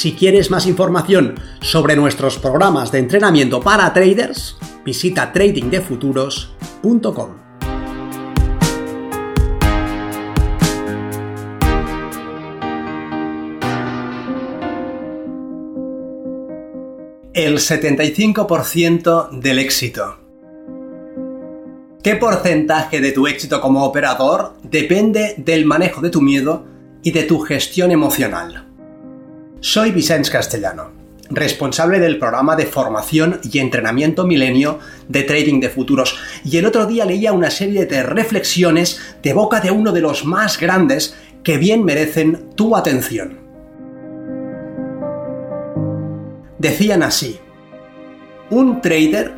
Si quieres más información sobre nuestros programas de entrenamiento para traders, visita tradingdefuturos.com. El 75% del éxito. ¿Qué porcentaje de tu éxito como operador depende del manejo de tu miedo y de tu gestión emocional? Soy Vicente Castellano, responsable del programa de formación y entrenamiento milenio de trading de futuros, y el otro día leía una serie de reflexiones de boca de uno de los más grandes que bien merecen tu atención. Decían así, un trader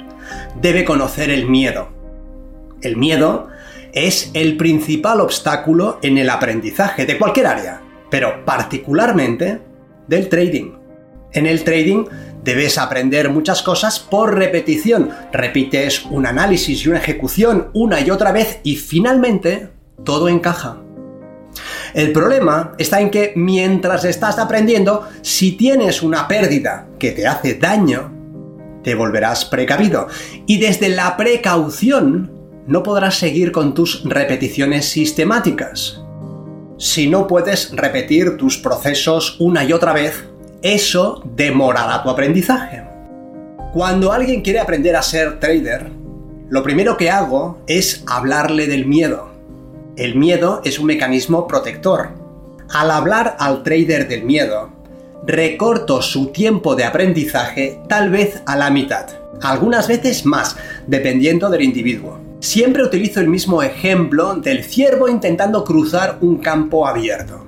debe conocer el miedo. El miedo es el principal obstáculo en el aprendizaje de cualquier área, pero particularmente del trading. En el trading debes aprender muchas cosas por repetición. Repites un análisis y una ejecución una y otra vez y finalmente todo encaja. El problema está en que mientras estás aprendiendo, si tienes una pérdida que te hace daño, te volverás precavido. Y desde la precaución no podrás seguir con tus repeticiones sistemáticas. Si no puedes repetir tus procesos una y otra vez, eso demorará tu aprendizaje. Cuando alguien quiere aprender a ser trader, lo primero que hago es hablarle del miedo. El miedo es un mecanismo protector. Al hablar al trader del miedo, recorto su tiempo de aprendizaje tal vez a la mitad, algunas veces más, dependiendo del individuo. Siempre utilizo el mismo ejemplo del ciervo intentando cruzar un campo abierto.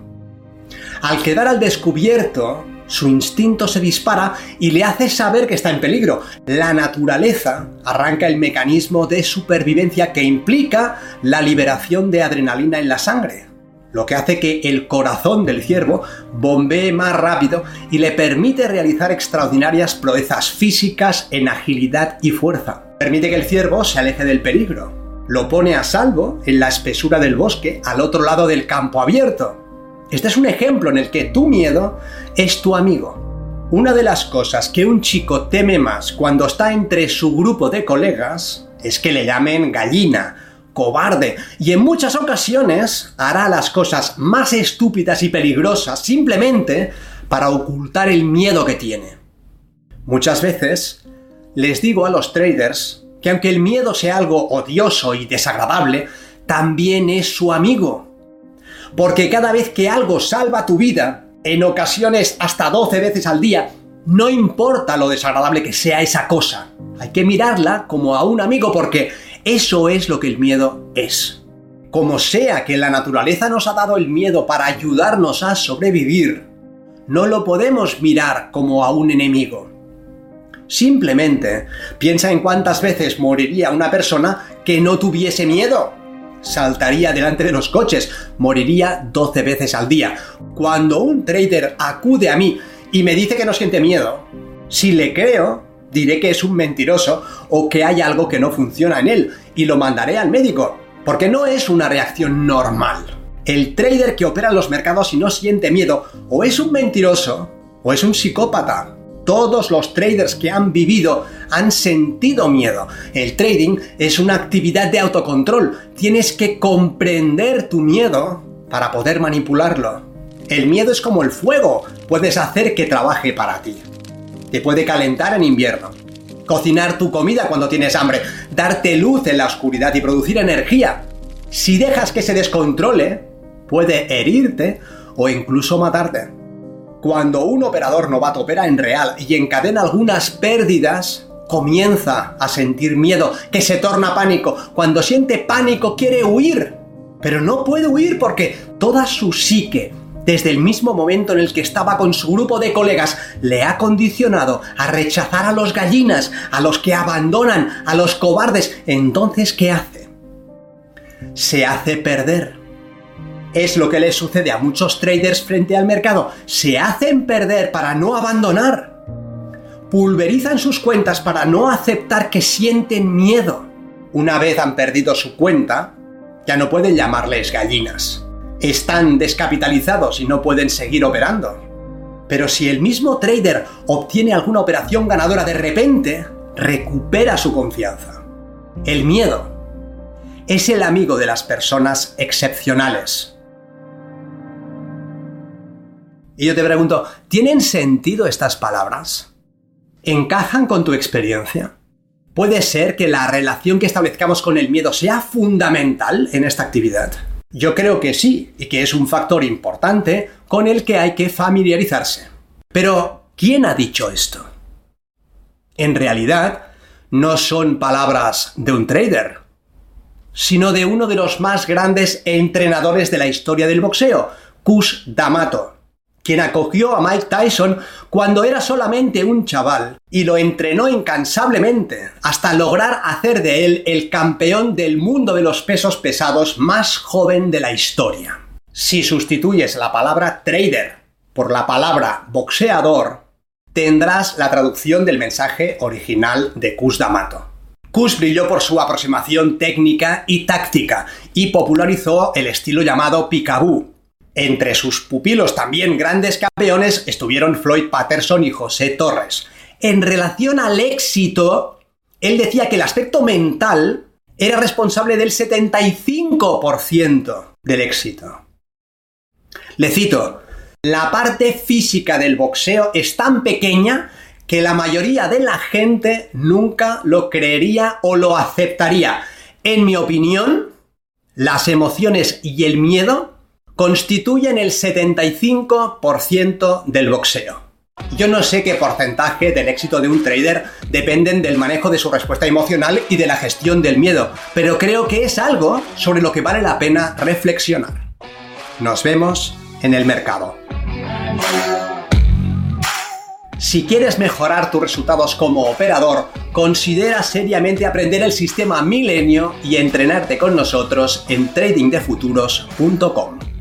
Al quedar al descubierto, su instinto se dispara y le hace saber que está en peligro. La naturaleza arranca el mecanismo de supervivencia que implica la liberación de adrenalina en la sangre, lo que hace que el corazón del ciervo bombee más rápido y le permite realizar extraordinarias proezas físicas en agilidad y fuerza permite que el ciervo se aleje del peligro. Lo pone a salvo en la espesura del bosque, al otro lado del campo abierto. Este es un ejemplo en el que tu miedo es tu amigo. Una de las cosas que un chico teme más cuando está entre su grupo de colegas es que le llamen gallina, cobarde, y en muchas ocasiones hará las cosas más estúpidas y peligrosas simplemente para ocultar el miedo que tiene. Muchas veces les digo a los traders que aunque el miedo sea algo odioso y desagradable, también es su amigo. Porque cada vez que algo salva tu vida, en ocasiones hasta 12 veces al día, no importa lo desagradable que sea esa cosa, hay que mirarla como a un amigo porque eso es lo que el miedo es. Como sea que la naturaleza nos ha dado el miedo para ayudarnos a sobrevivir, no lo podemos mirar como a un enemigo. Simplemente piensa en cuántas veces moriría una persona que no tuviese miedo. Saltaría delante de los coches, moriría 12 veces al día. Cuando un trader acude a mí y me dice que no siente miedo, si le creo, diré que es un mentiroso o que hay algo que no funciona en él y lo mandaré al médico, porque no es una reacción normal. El trader que opera en los mercados y no siente miedo o es un mentiroso o es un psicópata. Todos los traders que han vivido han sentido miedo. El trading es una actividad de autocontrol. Tienes que comprender tu miedo para poder manipularlo. El miedo es como el fuego. Puedes hacer que trabaje para ti. Te puede calentar en invierno. Cocinar tu comida cuando tienes hambre. Darte luz en la oscuridad y producir energía. Si dejas que se descontrole, puede herirte o incluso matarte. Cuando un operador novato opera en real y encadena algunas pérdidas, comienza a sentir miedo, que se torna pánico. Cuando siente pánico quiere huir, pero no puede huir porque toda su psique desde el mismo momento en el que estaba con su grupo de colegas, le ha condicionado a rechazar a los gallinas, a los que abandonan, a los cobardes. Entonces, ¿qué hace? Se hace perder. Es lo que le sucede a muchos traders frente al mercado. Se hacen perder para no abandonar. Pulverizan sus cuentas para no aceptar que sienten miedo. Una vez han perdido su cuenta, ya no pueden llamarles gallinas están descapitalizados y no pueden seguir operando. Pero si el mismo trader obtiene alguna operación ganadora de repente, recupera su confianza. El miedo es el amigo de las personas excepcionales. Y yo te pregunto, ¿tienen sentido estas palabras? ¿Encajan con tu experiencia? ¿Puede ser que la relación que establezcamos con el miedo sea fundamental en esta actividad? Yo creo que sí, y que es un factor importante con el que hay que familiarizarse. Pero, ¿quién ha dicho esto? En realidad, no son palabras de un trader, sino de uno de los más grandes entrenadores de la historia del boxeo, Cus D'Amato quien acogió a Mike Tyson cuando era solamente un chaval y lo entrenó incansablemente hasta lograr hacer de él el campeón del mundo de los pesos pesados más joven de la historia. Si sustituyes la palabra trader por la palabra boxeador, tendrás la traducción del mensaje original de Cus D'Amato. Cus brilló por su aproximación técnica y táctica y popularizó el estilo llamado picaboo, entre sus pupilos también grandes campeones estuvieron Floyd Patterson y José Torres. En relación al éxito, él decía que el aspecto mental era responsable del 75% del éxito. Le cito, la parte física del boxeo es tan pequeña que la mayoría de la gente nunca lo creería o lo aceptaría. En mi opinión, las emociones y el miedo constituyen el 75% del boxeo. Yo no sé qué porcentaje del éxito de un trader dependen del manejo de su respuesta emocional y de la gestión del miedo, pero creo que es algo sobre lo que vale la pena reflexionar. Nos vemos en el mercado. Si quieres mejorar tus resultados como operador, considera seriamente aprender el sistema Milenio y entrenarte con nosotros en tradingdefuturos.com.